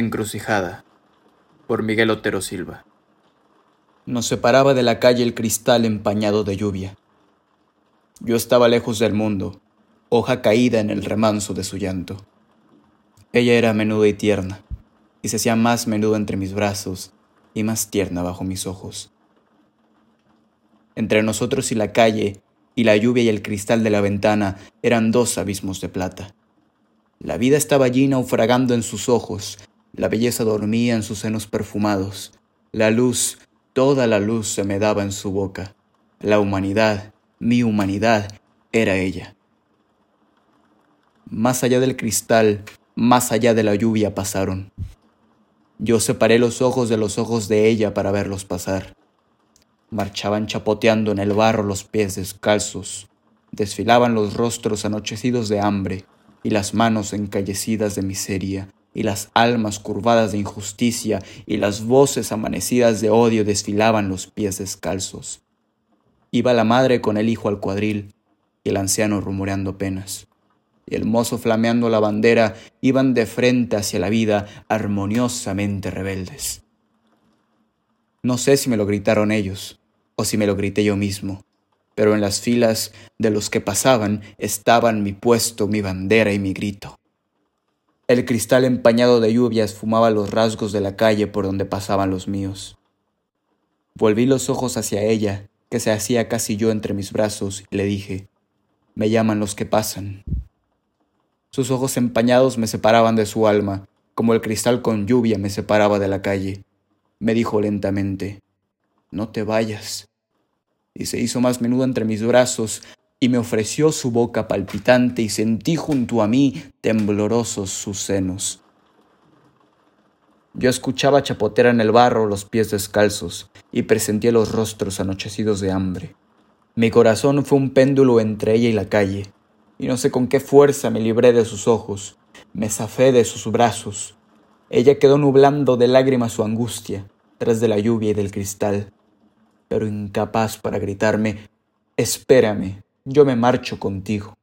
Encrucijada por Miguel Otero Silva. Nos separaba de la calle el cristal empañado de lluvia. Yo estaba lejos del mundo, hoja caída en el remanso de su llanto. Ella era menuda y tierna, y se hacía más menuda entre mis brazos y más tierna bajo mis ojos. Entre nosotros y la calle, y la lluvia y el cristal de la ventana eran dos abismos de plata. La vida estaba allí naufragando en sus ojos, la belleza dormía en sus senos perfumados, la luz, toda la luz se me daba en su boca. La humanidad, mi humanidad, era ella. Más allá del cristal, más allá de la lluvia pasaron. Yo separé los ojos de los ojos de ella para verlos pasar. Marchaban chapoteando en el barro los pies descalzos, desfilaban los rostros anochecidos de hambre y las manos encallecidas de miseria y las almas curvadas de injusticia y las voces amanecidas de odio desfilaban los pies descalzos. Iba la madre con el hijo al cuadril y el anciano rumoreando penas. Y el mozo flameando la bandera iban de frente hacia la vida armoniosamente rebeldes. No sé si me lo gritaron ellos o si me lo grité yo mismo, pero en las filas de los que pasaban estaban mi puesto, mi bandera y mi grito. El cristal empañado de lluvia esfumaba los rasgos de la calle por donde pasaban los míos. Volví los ojos hacia ella, que se hacía casi yo entre mis brazos, y le dije, Me llaman los que pasan. Sus ojos empañados me separaban de su alma, como el cristal con lluvia me separaba de la calle. Me dijo lentamente, No te vayas. Y se hizo más menudo entre mis brazos, y me ofreció su boca palpitante y sentí junto a mí temblorosos sus senos. Yo escuchaba chapotear en el barro los pies descalzos y presentía los rostros anochecidos de hambre. Mi corazón fue un péndulo entre ella y la calle, y no sé con qué fuerza me libré de sus ojos, me zafé de sus brazos. Ella quedó nublando de lágrimas su angustia, tras de la lluvia y del cristal, pero incapaz para gritarme Espérame, yo me marcho contigo.